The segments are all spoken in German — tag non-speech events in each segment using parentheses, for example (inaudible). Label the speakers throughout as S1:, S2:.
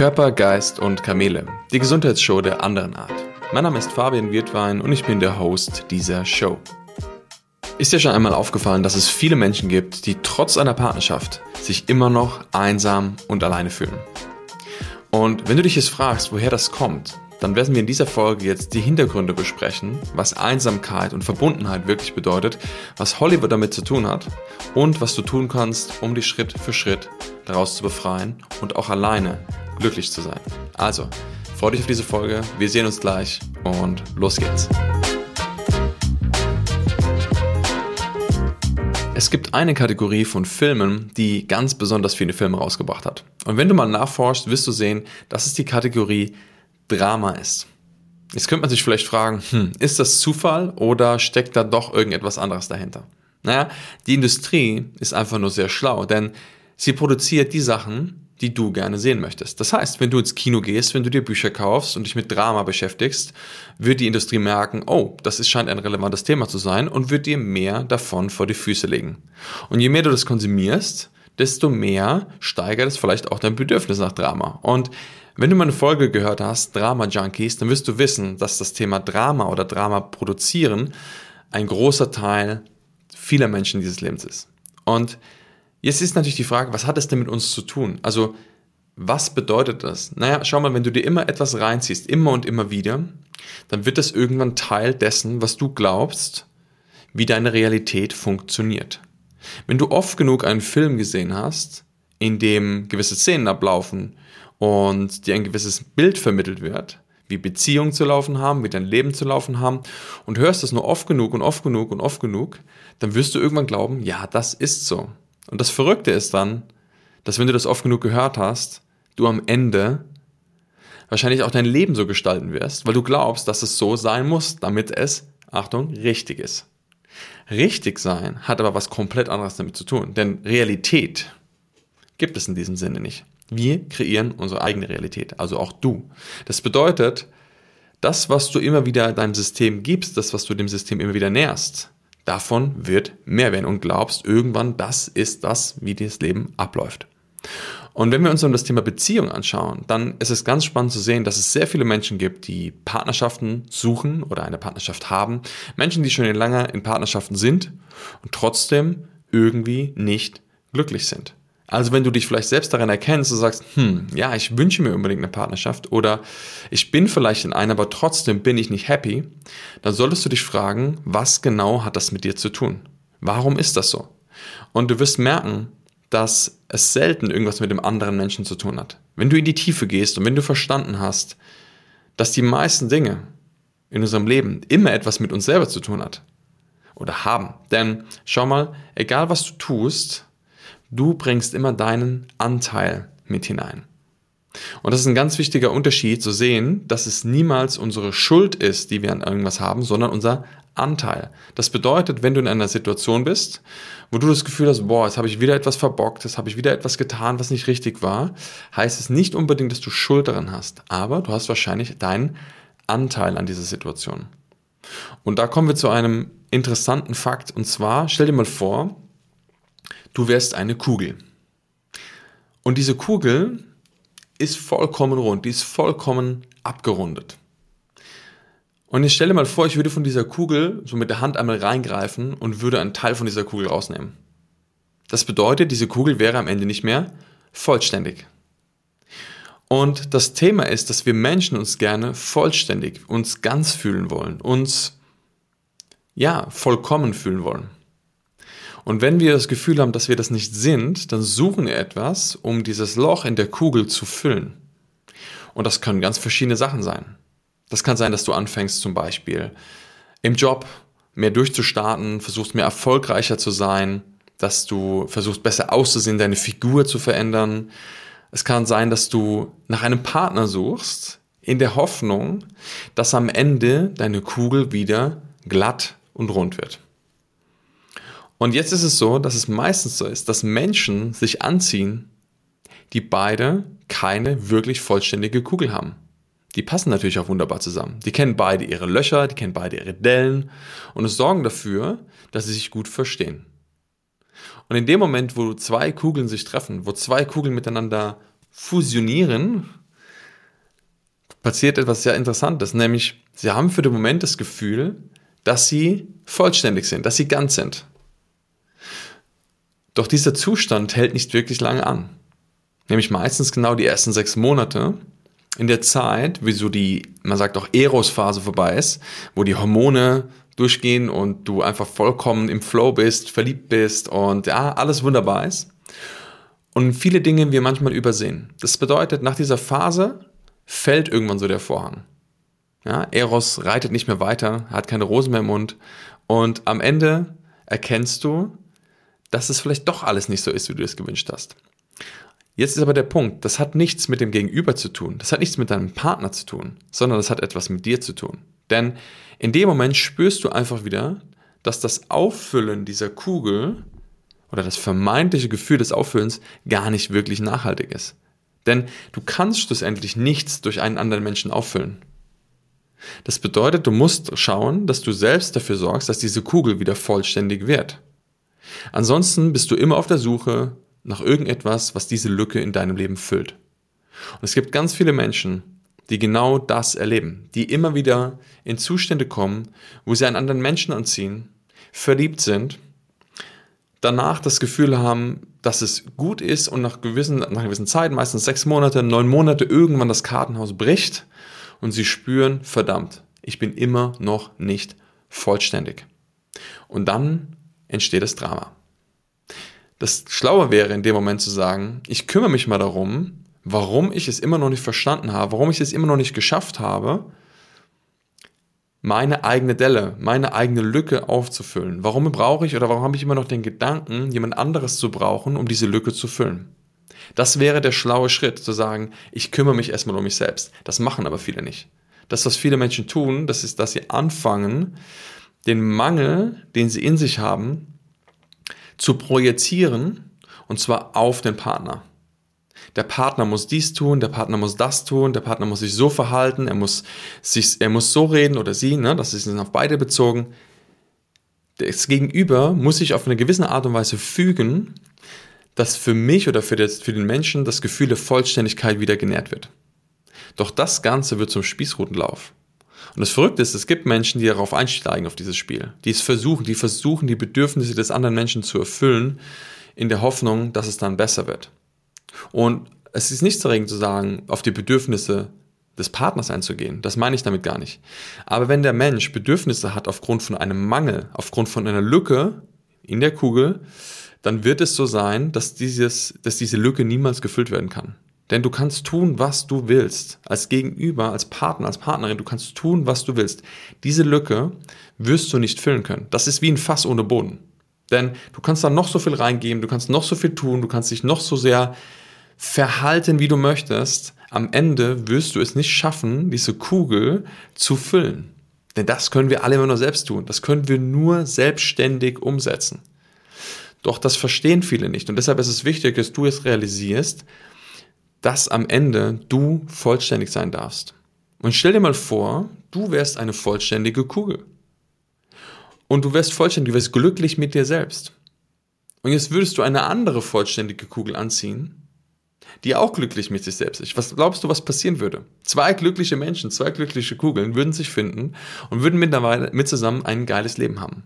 S1: Körper, Geist und Kamele. Die Gesundheitsshow der anderen Art. Mein Name ist Fabian Wirtwein und ich bin der Host dieser Show. Ist dir schon einmal aufgefallen, dass es viele Menschen gibt, die trotz einer Partnerschaft sich immer noch einsam und alleine fühlen? Und wenn du dich jetzt fragst, woher das kommt, dann werden wir in dieser Folge jetzt die Hintergründe besprechen, was Einsamkeit und Verbundenheit wirklich bedeutet, was Hollywood damit zu tun hat und was du tun kannst, um dich Schritt für Schritt daraus zu befreien und auch alleine glücklich zu sein. Also, freu dich auf diese Folge, wir sehen uns gleich und los geht's. Es gibt eine Kategorie von Filmen, die ganz besonders viele Filme rausgebracht hat. Und wenn du mal nachforschst, wirst du sehen, das ist die Kategorie Drama ist. Jetzt könnte man sich vielleicht fragen, hm, ist das Zufall oder steckt da doch irgendetwas anderes dahinter? Naja, die Industrie ist einfach nur sehr schlau, denn sie produziert die Sachen, die du gerne sehen möchtest. Das heißt, wenn du ins Kino gehst, wenn du dir Bücher kaufst und dich mit Drama beschäftigst, wird die Industrie merken, oh, das ist, scheint ein relevantes Thema zu sein und wird dir mehr davon vor die Füße legen. Und je mehr du das konsumierst, desto mehr steigert es vielleicht auch dein Bedürfnis nach Drama. Und wenn du meine Folge gehört hast, Drama Junkies, dann wirst du wissen, dass das Thema Drama oder Drama produzieren ein großer Teil vieler Menschen dieses Lebens ist. Und jetzt ist natürlich die Frage, was hat es denn mit uns zu tun? Also, was bedeutet das? Naja, schau mal, wenn du dir immer etwas reinziehst, immer und immer wieder, dann wird das irgendwann Teil dessen, was du glaubst, wie deine Realität funktioniert. Wenn du oft genug einen Film gesehen hast, in dem gewisse Szenen ablaufen und dir ein gewisses Bild vermittelt wird, wie Beziehungen zu laufen haben, wie dein Leben zu laufen haben und hörst das nur oft genug und oft genug und oft genug, dann wirst du irgendwann glauben, ja, das ist so. Und das Verrückte ist dann, dass wenn du das oft genug gehört hast, du am Ende wahrscheinlich auch dein Leben so gestalten wirst, weil du glaubst, dass es so sein muss, damit es, Achtung, richtig ist. Richtig sein hat aber was komplett anderes damit zu tun, denn Realität gibt es in diesem Sinne nicht. Wir kreieren unsere eigene Realität, also auch du. Das bedeutet, das, was du immer wieder deinem System gibst, das, was du dem System immer wieder nährst, davon wird mehr werden und glaubst irgendwann, das ist das, wie das Leben abläuft. Und wenn wir uns dann das Thema Beziehung anschauen, dann ist es ganz spannend zu sehen, dass es sehr viele Menschen gibt, die Partnerschaften suchen oder eine Partnerschaft haben. Menschen, die schon länger in Partnerschaften sind und trotzdem irgendwie nicht glücklich sind. Also wenn du dich vielleicht selbst daran erkennst und sagst, hm, ja, ich wünsche mir unbedingt eine Partnerschaft oder ich bin vielleicht in einer, aber trotzdem bin ich nicht happy, dann solltest du dich fragen, was genau hat das mit dir zu tun? Warum ist das so? Und du wirst merken, dass es selten irgendwas mit dem anderen Menschen zu tun hat. Wenn du in die Tiefe gehst und wenn du verstanden hast, dass die meisten Dinge in unserem Leben immer etwas mit uns selber zu tun hat oder haben. Denn schau mal, egal was du tust, Du bringst immer deinen Anteil mit hinein. Und das ist ein ganz wichtiger Unterschied zu sehen, dass es niemals unsere Schuld ist, die wir an irgendwas haben, sondern unser Anteil. Das bedeutet, wenn du in einer Situation bist, wo du das Gefühl hast, boah, jetzt habe ich wieder etwas verbockt, jetzt habe ich wieder etwas getan, was nicht richtig war, heißt es nicht unbedingt, dass du Schuld daran hast, aber du hast wahrscheinlich deinen Anteil an dieser Situation. Und da kommen wir zu einem interessanten Fakt. Und zwar, stell dir mal vor, du wärst eine Kugel. Und diese Kugel ist vollkommen rund, die ist vollkommen abgerundet. Und ich stelle mal vor, ich würde von dieser Kugel so mit der Hand einmal reingreifen und würde einen Teil von dieser Kugel rausnehmen. Das bedeutet, diese Kugel wäre am Ende nicht mehr vollständig. Und das Thema ist, dass wir Menschen uns gerne vollständig, uns ganz fühlen wollen, uns ja, vollkommen fühlen wollen. Und wenn wir das Gefühl haben, dass wir das nicht sind, dann suchen wir etwas, um dieses Loch in der Kugel zu füllen. Und das können ganz verschiedene Sachen sein. Das kann sein, dass du anfängst zum Beispiel im Job mehr durchzustarten, versuchst mehr erfolgreicher zu sein, dass du versuchst besser auszusehen, deine Figur zu verändern. Es kann sein, dass du nach einem Partner suchst, in der Hoffnung, dass am Ende deine Kugel wieder glatt und rund wird. Und jetzt ist es so, dass es meistens so ist, dass Menschen sich anziehen, die beide keine wirklich vollständige Kugel haben. Die passen natürlich auch wunderbar zusammen. Die kennen beide ihre Löcher, die kennen beide ihre Dellen und es sorgen dafür, dass sie sich gut verstehen. Und in dem Moment, wo zwei Kugeln sich treffen, wo zwei Kugeln miteinander fusionieren, passiert etwas sehr Interessantes, nämlich sie haben für den Moment das Gefühl, dass sie vollständig sind, dass sie ganz sind. Doch dieser Zustand hält nicht wirklich lange an. Nämlich meistens genau die ersten sechs Monate. In der Zeit, wie so die, man sagt auch Eros-Phase vorbei ist, wo die Hormone durchgehen und du einfach vollkommen im Flow bist, verliebt bist und ja, alles wunderbar ist. Und viele Dinge wir manchmal übersehen. Das bedeutet, nach dieser Phase fällt irgendwann so der Vorhang. Ja, Eros reitet nicht mehr weiter, hat keine Rosen mehr im Mund und am Ende erkennst du, dass es vielleicht doch alles nicht so ist, wie du es gewünscht hast. Jetzt ist aber der Punkt, das hat nichts mit dem Gegenüber zu tun, das hat nichts mit deinem Partner zu tun, sondern das hat etwas mit dir zu tun. Denn in dem Moment spürst du einfach wieder, dass das Auffüllen dieser Kugel oder das vermeintliche Gefühl des Auffüllens gar nicht wirklich nachhaltig ist. Denn du kannst schlussendlich nichts durch einen anderen Menschen auffüllen. Das bedeutet, du musst schauen, dass du selbst dafür sorgst, dass diese Kugel wieder vollständig wird. Ansonsten bist du immer auf der Suche nach irgendetwas, was diese Lücke in deinem Leben füllt. Und es gibt ganz viele Menschen, die genau das erleben, die immer wieder in Zustände kommen, wo sie einen anderen Menschen anziehen, verliebt sind, danach das Gefühl haben, dass es gut ist und nach gewissen, nach gewissen Zeit, meistens sechs Monate, neun Monate, irgendwann das Kartenhaus bricht und sie spüren, verdammt, ich bin immer noch nicht vollständig. Und dann entsteht das Drama. Das Schlaue wäre in dem Moment zu sagen, ich kümmere mich mal darum, warum ich es immer noch nicht verstanden habe, warum ich es immer noch nicht geschafft habe, meine eigene Delle, meine eigene Lücke aufzufüllen. Warum brauche ich oder warum habe ich immer noch den Gedanken, jemand anderes zu brauchen, um diese Lücke zu füllen? Das wäre der schlaue Schritt, zu sagen, ich kümmere mich erstmal um mich selbst. Das machen aber viele nicht. Das, was viele Menschen tun, das ist, dass sie anfangen, den Mangel, den sie in sich haben, zu projizieren, und zwar auf den Partner. Der Partner muss dies tun, der Partner muss das tun, der Partner muss sich so verhalten, er muss, sich, er muss so reden oder sie, ne, das ist auf beide bezogen. Das Gegenüber muss sich auf eine gewisse Art und Weise fügen, dass für mich oder für, das, für den Menschen das Gefühl der Vollständigkeit wieder genährt wird. Doch das Ganze wird zum Spießrutenlauf. Und das Verrückte ist, es gibt Menschen, die darauf einsteigen, auf dieses Spiel. Die es versuchen, die versuchen, die Bedürfnisse des anderen Menschen zu erfüllen, in der Hoffnung, dass es dann besser wird. Und es ist nichts dagegen zu sagen, auf die Bedürfnisse des Partners einzugehen. Das meine ich damit gar nicht. Aber wenn der Mensch Bedürfnisse hat aufgrund von einem Mangel, aufgrund von einer Lücke in der Kugel, dann wird es so sein, dass, dieses, dass diese Lücke niemals gefüllt werden kann. Denn du kannst tun, was du willst. Als Gegenüber, als Partner, als Partnerin, du kannst tun, was du willst. Diese Lücke wirst du nicht füllen können. Das ist wie ein Fass ohne Boden. Denn du kannst da noch so viel reingeben, du kannst noch so viel tun, du kannst dich noch so sehr verhalten, wie du möchtest. Am Ende wirst du es nicht schaffen, diese Kugel zu füllen. Denn das können wir alle immer nur selbst tun. Das können wir nur selbstständig umsetzen. Doch das verstehen viele nicht. Und deshalb ist es wichtig, dass du es realisierst, dass am Ende du vollständig sein darfst. Und stell dir mal vor, du wärst eine vollständige Kugel. Und du wärst vollständig, du wärst glücklich mit dir selbst. Und jetzt würdest du eine andere vollständige Kugel anziehen, die auch glücklich mit sich selbst ist. Was glaubst du, was passieren würde? Zwei glückliche Menschen, zwei glückliche Kugeln würden sich finden und würden mittlerweile mit zusammen ein geiles Leben haben.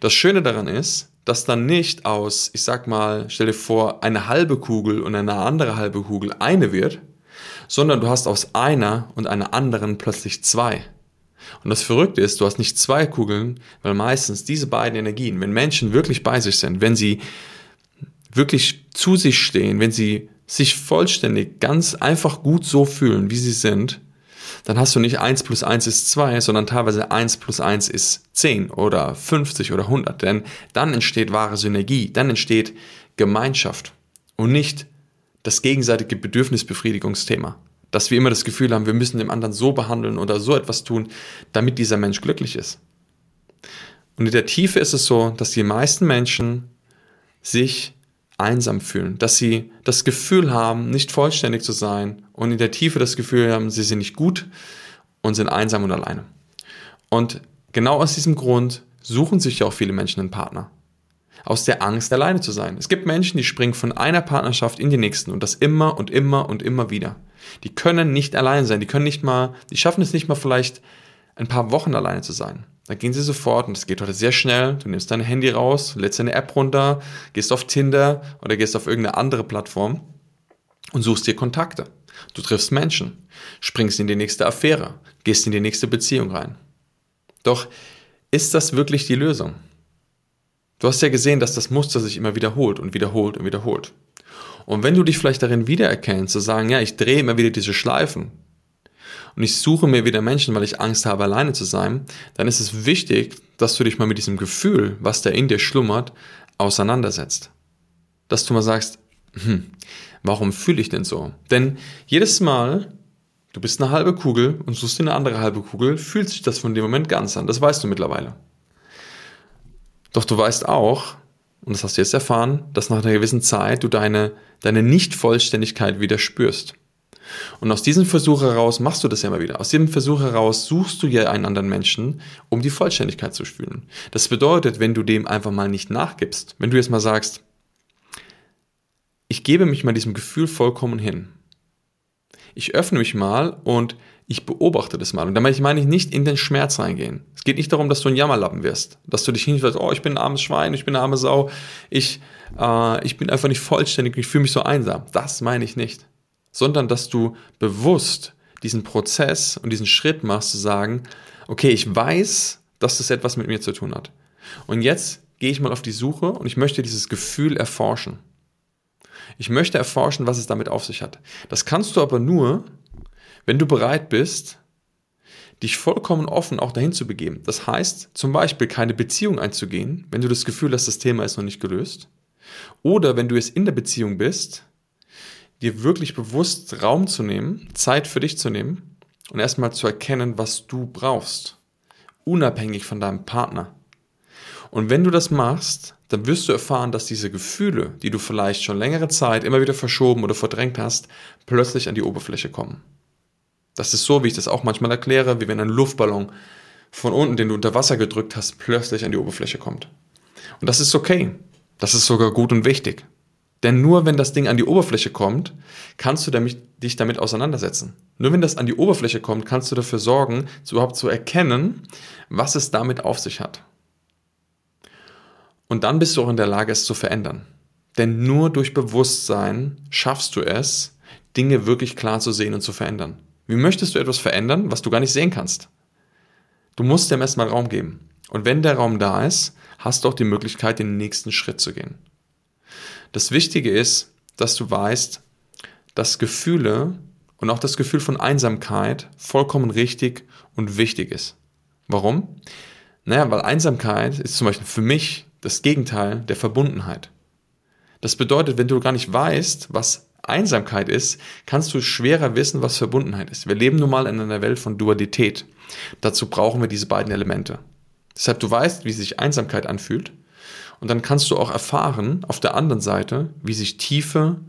S1: Das Schöne daran ist, dass dann nicht aus, ich sag mal, stell dir vor, eine halbe Kugel und eine andere halbe Kugel eine wird, sondern du hast aus einer und einer anderen plötzlich zwei. Und das Verrückte ist, du hast nicht zwei Kugeln, weil meistens diese beiden Energien, wenn Menschen wirklich bei sich sind, wenn sie wirklich zu sich stehen, wenn sie sich vollständig, ganz einfach gut so fühlen, wie sie sind, dann hast du nicht 1 plus 1 ist 2, sondern teilweise 1 plus 1 ist 10 oder 50 oder 100. Denn dann entsteht wahre Synergie, dann entsteht Gemeinschaft und nicht das gegenseitige Bedürfnisbefriedigungsthema. Dass wir immer das Gefühl haben, wir müssen dem anderen so behandeln oder so etwas tun, damit dieser Mensch glücklich ist. Und in der Tiefe ist es so, dass die meisten Menschen sich einsam fühlen, dass sie das Gefühl haben, nicht vollständig zu sein und in der Tiefe das Gefühl haben, sie sind nicht gut und sind einsam und alleine. Und genau aus diesem Grund suchen sich ja auch viele Menschen einen Partner. Aus der Angst, alleine zu sein. Es gibt Menschen, die springen von einer Partnerschaft in die nächsten und das immer und immer und immer wieder. Die können nicht allein sein. Die können nicht mal, die schaffen es nicht mal vielleicht ein paar Wochen alleine zu sein. Dann gehen sie sofort und es geht heute sehr schnell. Du nimmst dein Handy raus, lädst deine App runter, gehst auf Tinder oder gehst auf irgendeine andere Plattform und suchst dir Kontakte. Du triffst Menschen, springst in die nächste Affäre, gehst in die nächste Beziehung rein. Doch ist das wirklich die Lösung? Du hast ja gesehen, dass das Muster sich immer wiederholt und wiederholt und wiederholt. Und wenn du dich vielleicht darin wiedererkennst, zu sagen, ja, ich drehe immer wieder diese Schleifen und ich suche mir wieder Menschen, weil ich Angst habe, alleine zu sein, dann ist es wichtig, dass du dich mal mit diesem Gefühl, was da in dir schlummert, auseinandersetzt. Dass du mal sagst, hm, warum fühle ich denn so? Denn jedes Mal, du bist eine halbe Kugel und suchst dir eine andere halbe Kugel, fühlt sich das von dem Moment ganz an. Das weißt du mittlerweile. Doch du weißt auch, und das hast du jetzt erfahren, dass nach einer gewissen Zeit du deine, deine Nicht-Vollständigkeit wieder spürst. Und aus diesem Versuch heraus machst du das ja immer wieder. Aus diesem Versuch heraus suchst du ja einen anderen Menschen, um die Vollständigkeit zu spüren. Das bedeutet, wenn du dem einfach mal nicht nachgibst, wenn du jetzt mal sagst, ich gebe mich mal diesem Gefühl vollkommen hin. Ich öffne mich mal und ich beobachte das mal. Und damit meine ich nicht in den Schmerz reingehen. Es geht nicht darum, dass du ein Jammerlappen wirst, dass du dich hinstellst, oh, ich bin ein armes Schwein, ich bin eine arme Sau, ich, äh, ich bin einfach nicht vollständig, ich fühle mich so einsam. Das meine ich nicht. Sondern, dass du bewusst diesen Prozess und diesen Schritt machst, zu sagen, okay, ich weiß, dass das etwas mit mir zu tun hat. Und jetzt gehe ich mal auf die Suche und ich möchte dieses Gefühl erforschen. Ich möchte erforschen, was es damit auf sich hat. Das kannst du aber nur, wenn du bereit bist, dich vollkommen offen auch dahin zu begeben. Das heißt, zum Beispiel keine Beziehung einzugehen, wenn du das Gefühl hast, das Thema ist noch nicht gelöst. Oder wenn du jetzt in der Beziehung bist, dir wirklich bewusst Raum zu nehmen, Zeit für dich zu nehmen und erstmal zu erkennen, was du brauchst. Unabhängig von deinem Partner. Und wenn du das machst, dann wirst du erfahren, dass diese Gefühle, die du vielleicht schon längere Zeit immer wieder verschoben oder verdrängt hast, plötzlich an die Oberfläche kommen. Das ist so, wie ich das auch manchmal erkläre, wie wenn ein Luftballon von unten, den du unter Wasser gedrückt hast, plötzlich an die Oberfläche kommt. Und das ist okay. Das ist sogar gut und wichtig. Denn nur wenn das Ding an die Oberfläche kommt, kannst du damit, dich damit auseinandersetzen. Nur wenn das an die Oberfläche kommt, kannst du dafür sorgen, überhaupt zu erkennen, was es damit auf sich hat. Und dann bist du auch in der Lage, es zu verändern. Denn nur durch Bewusstsein schaffst du es, Dinge wirklich klar zu sehen und zu verändern. Wie möchtest du etwas verändern, was du gar nicht sehen kannst? Du musst dem erstmal Raum geben. Und wenn der Raum da ist, hast du auch die Möglichkeit, den nächsten Schritt zu gehen. Das Wichtige ist, dass du weißt, dass Gefühle und auch das Gefühl von Einsamkeit vollkommen richtig und wichtig ist. Warum? Naja, weil Einsamkeit ist zum Beispiel für mich das Gegenteil der Verbundenheit. Das bedeutet, wenn du gar nicht weißt, was Einsamkeit ist, kannst du schwerer wissen, was Verbundenheit ist. Wir leben nun mal in einer Welt von Dualität. Dazu brauchen wir diese beiden Elemente. Deshalb du weißt, wie sich Einsamkeit anfühlt und dann kannst du auch erfahren auf der anderen Seite, wie sich tiefe,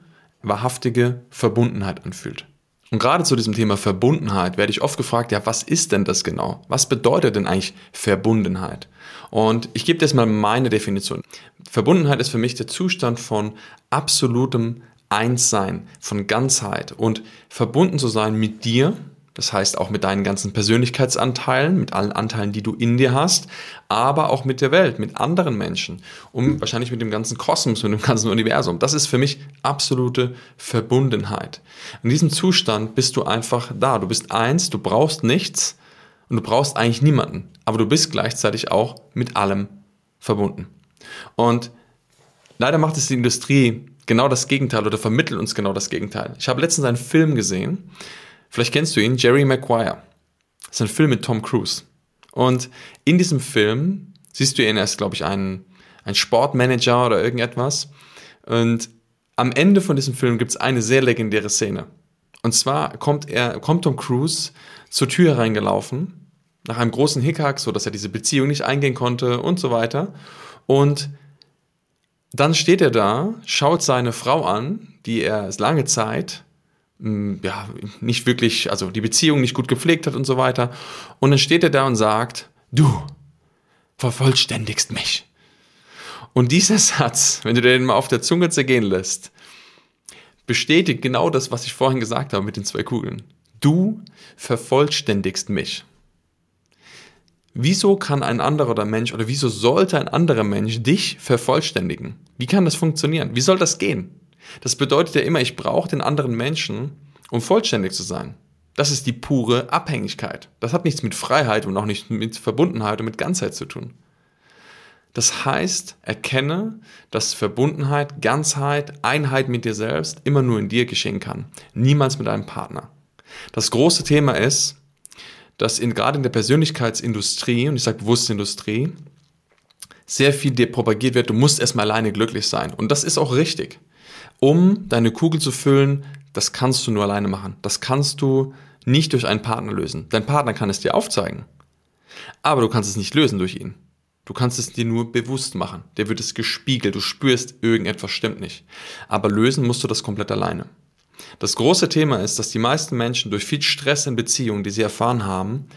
S1: wahrhaftige Verbundenheit anfühlt. Und gerade zu diesem Thema Verbundenheit werde ich oft gefragt, ja, was ist denn das genau? Was bedeutet denn eigentlich Verbundenheit? Und ich gebe dir jetzt mal meine Definition. Verbundenheit ist für mich der Zustand von absolutem Einssein, von Ganzheit und verbunden zu sein mit dir, das heißt auch mit deinen ganzen Persönlichkeitsanteilen, mit allen Anteilen, die du in dir hast, aber auch mit der Welt, mit anderen Menschen und wahrscheinlich mit dem ganzen Kosmos, mit dem ganzen Universum. Das ist für mich absolute Verbundenheit. In diesem Zustand bist du einfach da. Du bist eins, du brauchst nichts und du brauchst eigentlich niemanden, aber du bist gleichzeitig auch mit allem verbunden. Und leider macht es die Industrie genau das Gegenteil oder vermittelt uns genau das Gegenteil. Ich habe letztens einen Film gesehen, Vielleicht kennst du ihn, Jerry Maguire. Das ist ein Film mit Tom Cruise. Und in diesem Film siehst du ihn, er ist, glaube ich, ein, ein Sportmanager oder irgendetwas. Und am Ende von diesem Film gibt es eine sehr legendäre Szene. Und zwar kommt er, kommt Tom Cruise zur Tür reingelaufen, nach einem großen Hickhack, so dass er diese Beziehung nicht eingehen konnte und so weiter. Und dann steht er da, schaut seine Frau an, die er lange Zeit ja, nicht wirklich, also die Beziehung nicht gut gepflegt hat und so weiter. Und dann steht er da und sagt, du vervollständigst mich. Und dieser (laughs) Satz, wenn du den mal auf der Zunge zergehen lässt, bestätigt genau das, was ich vorhin gesagt habe mit den zwei Kugeln. Du vervollständigst mich. Wieso kann ein anderer Mensch oder wieso sollte ein anderer Mensch dich vervollständigen? Wie kann das funktionieren? Wie soll das gehen? Das bedeutet ja immer, ich brauche den anderen Menschen, um vollständig zu sein. Das ist die pure Abhängigkeit. Das hat nichts mit Freiheit und auch nicht mit Verbundenheit und mit Ganzheit zu tun. Das heißt, erkenne, dass Verbundenheit, Ganzheit, Einheit mit dir selbst immer nur in dir geschehen kann, niemals mit einem Partner. Das große Thema ist, dass in, gerade in der Persönlichkeitsindustrie, und ich sage bewusst Industrie, sehr viel dir propagiert wird, du musst erstmal alleine glücklich sein. Und das ist auch richtig. Um deine Kugel zu füllen, das kannst du nur alleine machen. Das kannst du nicht durch einen Partner lösen. Dein Partner kann es dir aufzeigen. Aber du kannst es nicht lösen durch ihn. Du kannst es dir nur bewusst machen. Der wird es gespiegelt. Du spürst, irgendetwas stimmt nicht. Aber lösen musst du das komplett alleine. Das große Thema ist, dass die meisten Menschen durch viel Stress in Beziehungen, die sie erfahren haben,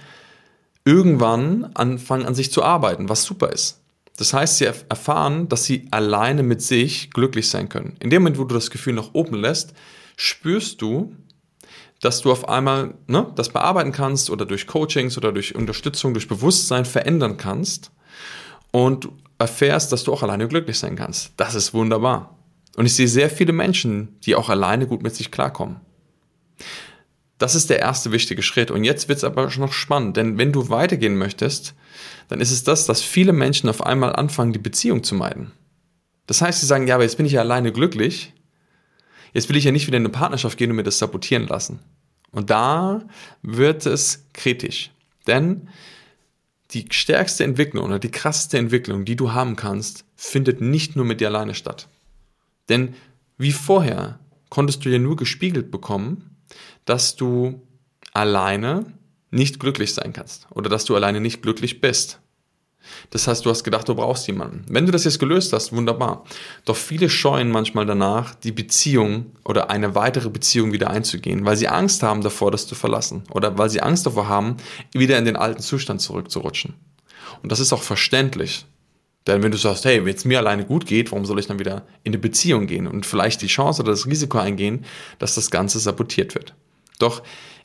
S1: irgendwann anfangen an sich zu arbeiten, was super ist. Das heißt, sie erfahren, dass sie alleine mit sich glücklich sein können. In dem Moment, wo du das Gefühl nach oben lässt, spürst du, dass du auf einmal ne, das bearbeiten kannst oder durch Coachings oder durch Unterstützung, durch Bewusstsein verändern kannst und erfährst, dass du auch alleine glücklich sein kannst. Das ist wunderbar. Und ich sehe sehr viele Menschen, die auch alleine gut mit sich klarkommen. Das ist der erste wichtige Schritt. Und jetzt wird es aber noch spannend, denn wenn du weitergehen möchtest, dann ist es das, dass viele Menschen auf einmal anfangen, die Beziehung zu meiden. Das heißt, sie sagen, ja, aber jetzt bin ich ja alleine glücklich. Jetzt will ich ja nicht wieder in eine Partnerschaft gehen und mir das sabotieren lassen. Und da wird es kritisch. Denn die stärkste Entwicklung oder die krasseste Entwicklung, die du haben kannst, findet nicht nur mit dir alleine statt. Denn wie vorher konntest du ja nur gespiegelt bekommen, dass du alleine nicht glücklich sein kannst oder dass du alleine nicht glücklich bist. Das heißt, du hast gedacht, du brauchst jemanden. Wenn du das jetzt gelöst hast, wunderbar. Doch viele scheuen manchmal danach, die Beziehung oder eine weitere Beziehung wieder einzugehen, weil sie Angst haben davor, das zu verlassen oder weil sie Angst davor haben, wieder in den alten Zustand zurückzurutschen. Und das ist auch verständlich. Denn wenn du sagst, hey, wenn es mir alleine gut geht, warum soll ich dann wieder in eine Beziehung gehen und vielleicht die Chance oder das Risiko eingehen, dass das Ganze sabotiert wird? Doch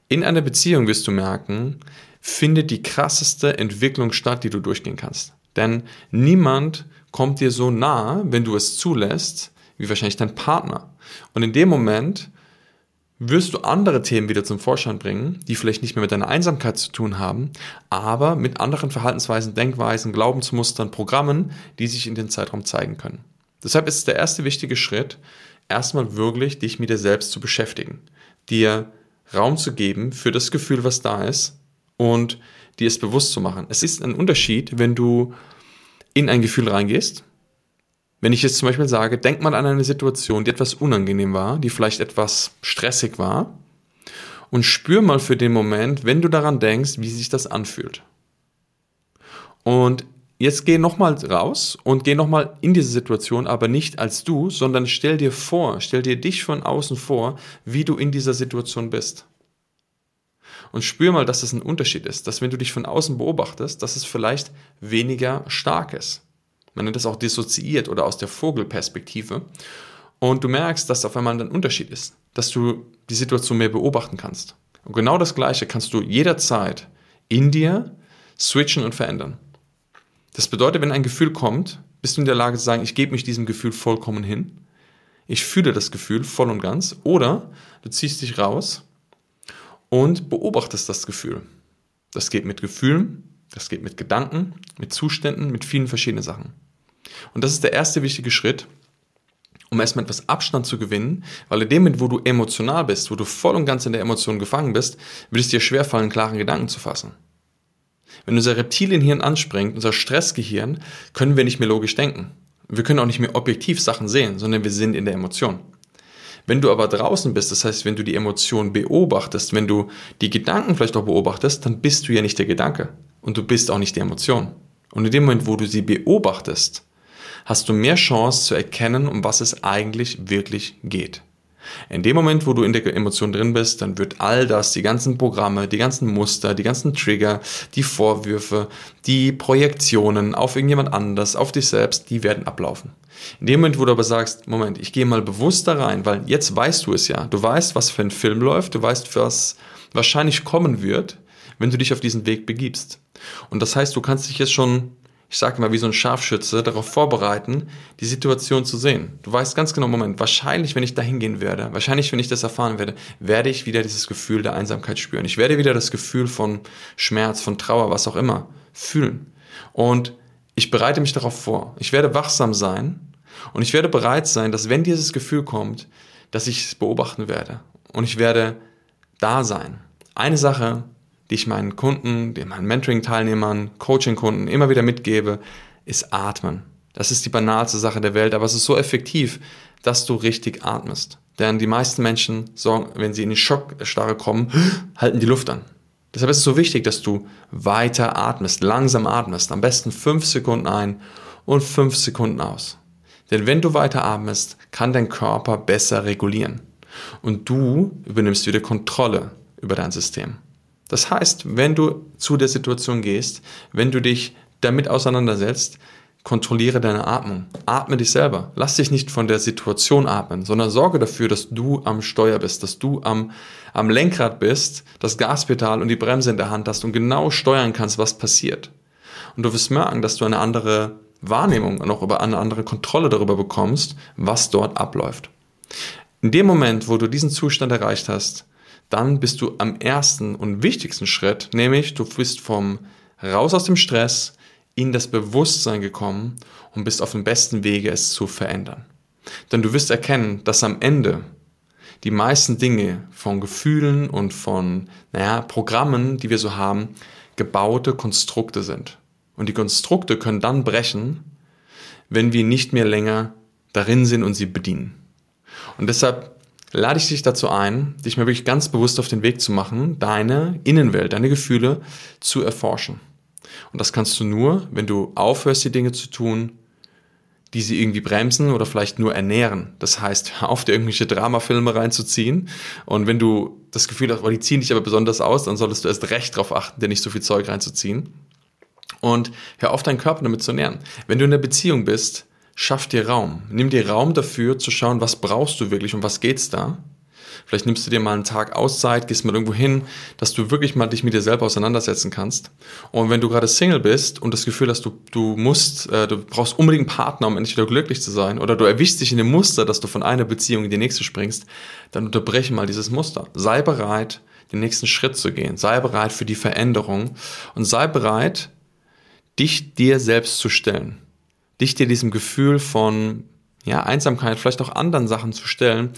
S1: in einer Beziehung wirst du merken, findet die krasseste Entwicklung statt, die du durchgehen kannst. Denn niemand kommt dir so nah, wenn du es zulässt, wie wahrscheinlich dein Partner. Und in dem Moment wirst du andere Themen wieder zum Vorschein bringen, die vielleicht nicht mehr mit deiner Einsamkeit zu tun haben, aber mit anderen Verhaltensweisen, Denkweisen, Glaubensmustern, Programmen, die sich in den Zeitraum zeigen können. Deshalb ist der erste wichtige Schritt, erstmal wirklich dich mit dir selbst zu beschäftigen, dir Raum zu geben für das Gefühl, was da ist und dir es bewusst zu machen. Es ist ein Unterschied, wenn du in ein Gefühl reingehst. Wenn ich jetzt zum Beispiel sage, denk mal an eine Situation, die etwas unangenehm war, die vielleicht etwas stressig war und spür mal für den Moment, wenn du daran denkst, wie sich das anfühlt. Und jetzt geh nochmal raus und geh nochmal in diese Situation, aber nicht als du, sondern stell dir vor, stell dir dich von außen vor, wie du in dieser Situation bist. Und spür mal, dass es ein Unterschied ist, dass wenn du dich von außen beobachtest, dass es vielleicht weniger stark ist. Man nennt das auch dissoziiert oder aus der Vogelperspektive. Und du merkst, dass auf einmal ein Unterschied ist, dass du die Situation mehr beobachten kannst. Und genau das Gleiche kannst du jederzeit in dir switchen und verändern. Das bedeutet, wenn ein Gefühl kommt, bist du in der Lage zu sagen, ich gebe mich diesem Gefühl vollkommen hin. Ich fühle das Gefühl voll und ganz. Oder du ziehst dich raus und beobachtest das Gefühl. Das geht mit Gefühlen, das geht mit Gedanken, mit Zuständen, mit vielen verschiedenen Sachen. Und das ist der erste wichtige Schritt, um erstmal etwas Abstand zu gewinnen, weil in dem Moment, wo du emotional bist, wo du voll und ganz in der Emotion gefangen bist, wird es dir schwerfallen, klaren Gedanken zu fassen. Wenn unser Reptilienhirn anspringt, unser Stressgehirn, können wir nicht mehr logisch denken. Wir können auch nicht mehr objektiv Sachen sehen, sondern wir sind in der Emotion. Wenn du aber draußen bist, das heißt, wenn du die Emotion beobachtest, wenn du die Gedanken vielleicht auch beobachtest, dann bist du ja nicht der Gedanke und du bist auch nicht die Emotion. Und in dem Moment, wo du sie beobachtest, hast du mehr Chance zu erkennen, um was es eigentlich wirklich geht. In dem Moment, wo du in der Emotion drin bist, dann wird all das, die ganzen Programme, die ganzen Muster, die ganzen Trigger, die Vorwürfe, die Projektionen auf irgendjemand anders, auf dich selbst, die werden ablaufen. In dem Moment, wo du aber sagst, Moment, ich gehe mal bewusst da rein, weil jetzt weißt du es ja. Du weißt, was für ein Film läuft, du weißt, was wahrscheinlich kommen wird, wenn du dich auf diesen Weg begibst. Und das heißt, du kannst dich jetzt schon ich sage mal, wie so ein Scharfschütze darauf vorbereiten, die Situation zu sehen. Du weißt ganz genau, Moment, wahrscheinlich, wenn ich da hingehen werde, wahrscheinlich, wenn ich das erfahren werde, werde ich wieder dieses Gefühl der Einsamkeit spüren. Ich werde wieder das Gefühl von Schmerz, von Trauer, was auch immer, fühlen. Und ich bereite mich darauf vor. Ich werde wachsam sein und ich werde bereit sein, dass wenn dieses Gefühl kommt, dass ich es beobachten werde. Und ich werde da sein. Eine Sache, die ich meinen Kunden, meinen Mentoring-Teilnehmern, Coaching-Kunden immer wieder mitgebe, ist Atmen. Das ist die banalste Sache der Welt, aber es ist so effektiv, dass du richtig atmest. Denn die meisten Menschen sorgen, wenn sie in die Schockstarre kommen, (gasps) halten die Luft an. Deshalb ist es so wichtig, dass du weiter atmest, langsam atmest. Am besten fünf Sekunden ein und fünf Sekunden aus. Denn wenn du weiter atmest, kann dein Körper besser regulieren. Und du übernimmst wieder Kontrolle über dein System. Das heißt, wenn du zu der Situation gehst, wenn du dich damit auseinandersetzt, kontrolliere deine Atmung. Atme dich selber. Lass dich nicht von der Situation atmen, sondern sorge dafür, dass du am Steuer bist, dass du am, am Lenkrad bist, das Gaspedal und die Bremse in der Hand hast und genau steuern kannst, was passiert. Und du wirst merken, dass du eine andere Wahrnehmung und auch über eine andere Kontrolle darüber bekommst, was dort abläuft. In dem Moment, wo du diesen Zustand erreicht hast, dann bist du am ersten und wichtigsten Schritt, nämlich du bist vom raus aus dem Stress in das Bewusstsein gekommen und bist auf dem besten Wege, es zu verändern. Denn du wirst erkennen, dass am Ende die meisten Dinge von Gefühlen und von naja, Programmen, die wir so haben, gebaute Konstrukte sind. Und die Konstrukte können dann brechen, wenn wir nicht mehr länger darin sind und sie bedienen. Und deshalb lade ich dich dazu ein, dich mal wirklich ganz bewusst auf den Weg zu machen, deine Innenwelt, deine Gefühle zu erforschen. Und das kannst du nur, wenn du aufhörst, die Dinge zu tun, die sie irgendwie bremsen oder vielleicht nur ernähren. Das heißt, auf, dir irgendwelche Dramafilme reinzuziehen. Und wenn du das Gefühl hast, oh, die ziehen dich aber besonders aus, dann solltest du erst recht darauf achten, dir nicht so viel Zeug reinzuziehen. Und hör auf, deinen Körper damit zu ernähren. Wenn du in einer Beziehung bist, schaff dir Raum. Nimm dir Raum dafür, zu schauen, was brauchst du wirklich und was geht's da. Vielleicht nimmst du dir mal einen Tag Auszeit, gehst mal irgendwo hin, dass du wirklich mal dich mit dir selber auseinandersetzen kannst. Und wenn du gerade Single bist und das Gefühl hast, du, du musst, äh, du brauchst unbedingt einen Partner, um endlich wieder glücklich zu sein, oder du erwischst dich in dem Muster, dass du von einer Beziehung in die nächste springst, dann unterbreche mal dieses Muster. Sei bereit, den nächsten Schritt zu gehen. Sei bereit für die Veränderung und sei bereit, dich dir selbst zu stellen dich dir diesem Gefühl von ja, Einsamkeit, vielleicht auch anderen Sachen zu stellen,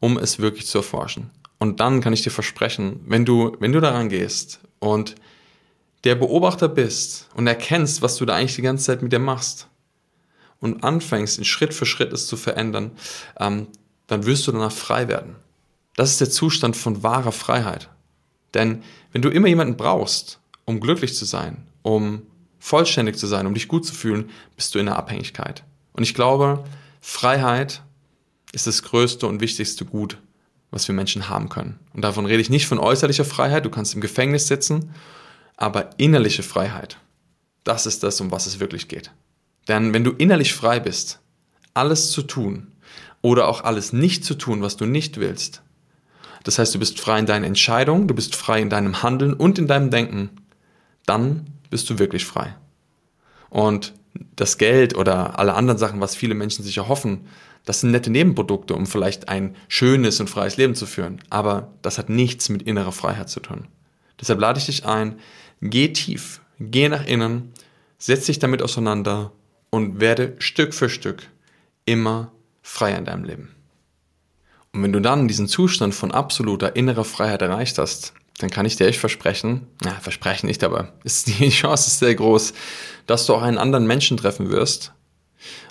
S1: um es wirklich zu erforschen. Und dann kann ich dir versprechen, wenn du, wenn du daran gehst und der Beobachter bist und erkennst, was du da eigentlich die ganze Zeit mit dir machst und anfängst, in Schritt für Schritt es zu verändern, ähm, dann wirst du danach frei werden. Das ist der Zustand von wahrer Freiheit. Denn wenn du immer jemanden brauchst, um glücklich zu sein, um vollständig zu sein, um dich gut zu fühlen, bist du in der Abhängigkeit. Und ich glaube, Freiheit ist das größte und wichtigste Gut, was wir Menschen haben können. Und davon rede ich nicht von äußerlicher Freiheit, du kannst im Gefängnis sitzen, aber innerliche Freiheit, das ist das, um was es wirklich geht. Denn wenn du innerlich frei bist, alles zu tun oder auch alles nicht zu tun, was du nicht willst, das heißt, du bist frei in deinen Entscheidungen, du bist frei in deinem Handeln und in deinem Denken, dann bist du wirklich frei. Und das Geld oder alle anderen Sachen, was viele Menschen sich erhoffen, das sind nette Nebenprodukte, um vielleicht ein schönes und freies Leben zu führen. Aber das hat nichts mit innerer Freiheit zu tun. Deshalb lade ich dich ein, geh tief, geh nach innen, setz dich damit auseinander und werde Stück für Stück immer freier in deinem Leben. Und wenn du dann diesen Zustand von absoluter innerer Freiheit erreicht hast, dann kann ich dir echt versprechen, na, versprechen nicht, aber (laughs) ist die Chance ist sehr groß, dass du auch einen anderen Menschen treffen wirst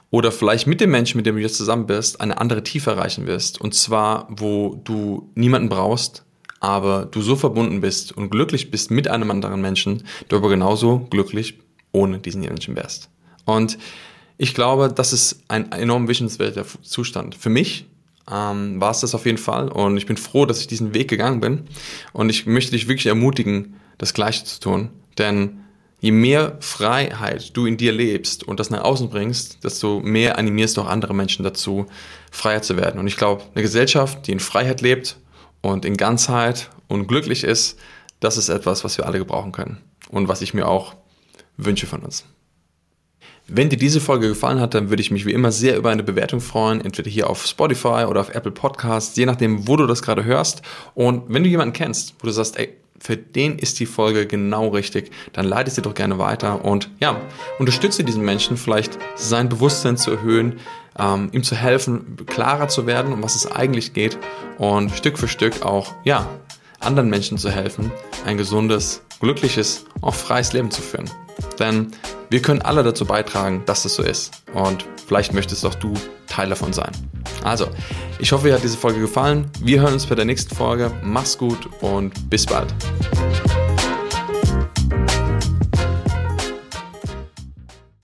S1: oder vielleicht mit dem Menschen, mit dem du jetzt zusammen bist, eine andere Tiefe erreichen wirst. Und zwar, wo du niemanden brauchst, aber du so verbunden bist und glücklich bist mit einem anderen Menschen, du aber genauso glücklich ohne diesen Menschen wärst. Und ich glaube, das ist ein enorm wünschenswerter Zustand für mich, ähm, war es das auf jeden Fall. Und ich bin froh, dass ich diesen Weg gegangen bin. Und ich möchte dich wirklich ermutigen, das Gleiche zu tun. Denn je mehr Freiheit du in dir lebst und das nach außen bringst, desto mehr animierst du auch andere Menschen dazu, freier zu werden. Und ich glaube, eine Gesellschaft, die in Freiheit lebt und in Ganzheit und glücklich ist, das ist etwas, was wir alle gebrauchen können und was ich mir auch wünsche von uns. Wenn dir diese Folge gefallen hat, dann würde ich mich wie immer sehr über eine Bewertung freuen, entweder hier auf Spotify oder auf Apple Podcasts, je nachdem, wo du das gerade hörst. Und wenn du jemanden kennst, wo du sagst, ey, für den ist die Folge genau richtig, dann leite sie doch gerne weiter und ja, unterstütze diesen Menschen vielleicht sein Bewusstsein zu erhöhen, ähm, ihm zu helfen, klarer zu werden, um was es eigentlich geht und Stück für Stück auch, ja, anderen Menschen zu helfen, ein gesundes, glückliches, auch freies Leben zu führen. Denn wir können alle dazu beitragen, dass das so ist. Und vielleicht möchtest auch du Teil davon sein. Also, ich hoffe, dir hat diese Folge gefallen. Wir hören uns bei der nächsten Folge. Mach's gut und bis bald.